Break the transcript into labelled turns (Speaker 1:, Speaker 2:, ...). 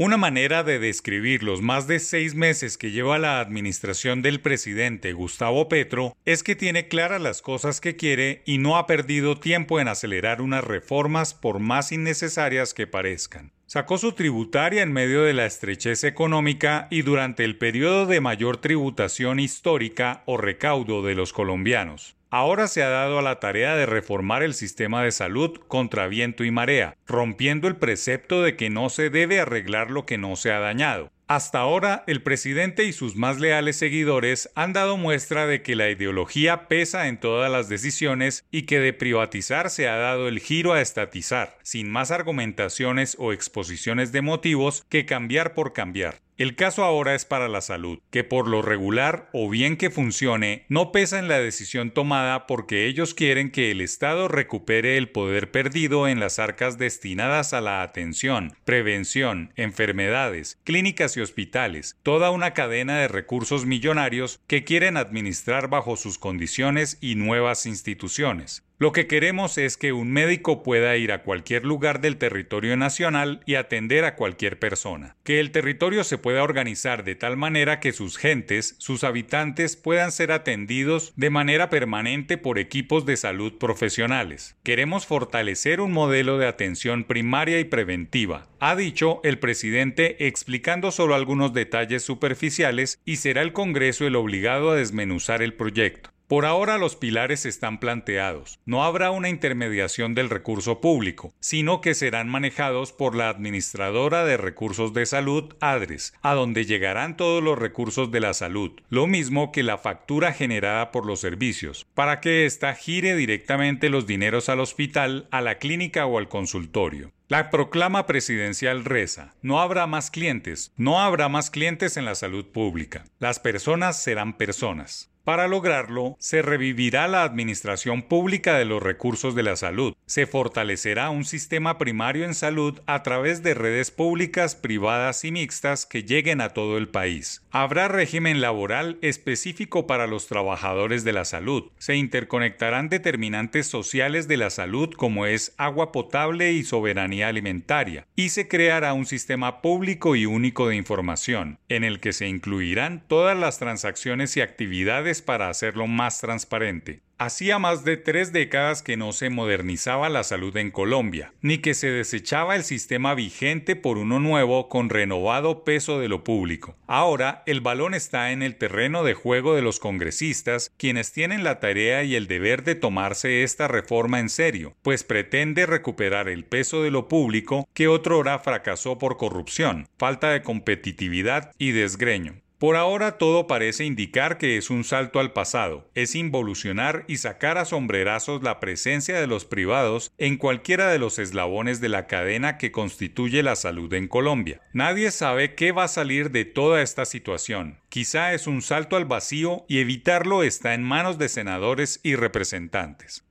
Speaker 1: Una manera de describir los más de seis meses que lleva la administración del presidente Gustavo Petro es que tiene claras las cosas que quiere y no ha perdido tiempo en acelerar unas reformas por más innecesarias que parezcan. Sacó su tributaria en medio de la estrechez económica y durante el periodo de mayor tributación histórica o recaudo de los colombianos. Ahora se ha dado a la tarea de reformar el sistema de salud contra viento y marea, rompiendo el precepto de que no se debe arreglar lo que no se ha dañado. Hasta ahora, el presidente y sus más leales seguidores han dado muestra de que la ideología pesa en todas las decisiones y que de privatizar se ha dado el giro a estatizar, sin más argumentaciones o exposiciones de motivos que cambiar por cambiar. El caso ahora es para la salud, que por lo regular o bien que funcione, no pesa en la decisión tomada porque ellos quieren que el Estado recupere el poder perdido en las arcas destinadas a la atención, prevención, enfermedades, clínicas y hospitales, toda una cadena de recursos millonarios que quieren administrar bajo sus condiciones y nuevas instituciones. Lo que queremos es que un médico pueda ir a cualquier lugar del territorio nacional y atender a cualquier persona. Que el territorio se pueda organizar de tal manera que sus gentes, sus habitantes puedan ser atendidos de manera permanente por equipos de salud profesionales. Queremos fortalecer un modelo de atención primaria y preventiva, ha dicho el presidente explicando solo algunos detalles superficiales y será el Congreso el obligado a desmenuzar el proyecto. Por ahora los pilares están planteados. No habrá una intermediación del recurso público, sino que serán manejados por la Administradora de Recursos de Salud, ADRES, a donde llegarán todos los recursos de la salud, lo mismo que la factura generada por los servicios, para que ésta gire directamente los dineros al hospital, a la clínica o al consultorio. La proclama presidencial reza, no habrá más clientes, no habrá más clientes en la salud pública. Las personas serán personas. Para lograrlo, se revivirá la administración pública de los recursos de la salud, se fortalecerá un sistema primario en salud a través de redes públicas, privadas y mixtas que lleguen a todo el país. Habrá régimen laboral específico para los trabajadores de la salud. Se interconectarán determinantes sociales de la salud como es agua potable y soberanía alimentaria. Y se creará un sistema público y único de información, en el que se incluirán todas las transacciones y actividades para hacerlo más transparente. Hacía más de tres décadas que no se modernizaba la salud en Colombia, ni que se desechaba el sistema vigente por uno nuevo con renovado peso de lo público. Ahora el balón está en el terreno de juego de los congresistas, quienes tienen la tarea y el deber de tomarse esta reforma en serio, pues pretende recuperar el peso de lo público que otrora fracasó por corrupción, falta de competitividad y desgreño. Por ahora todo parece indicar que es un salto al pasado, es involucionar y sacar a sombrerazos la presencia de los privados en cualquiera de los eslabones de la cadena que constituye la salud en Colombia. Nadie sabe qué va a salir de toda esta situación. Quizá es un salto al vacío y evitarlo está en manos de senadores y representantes.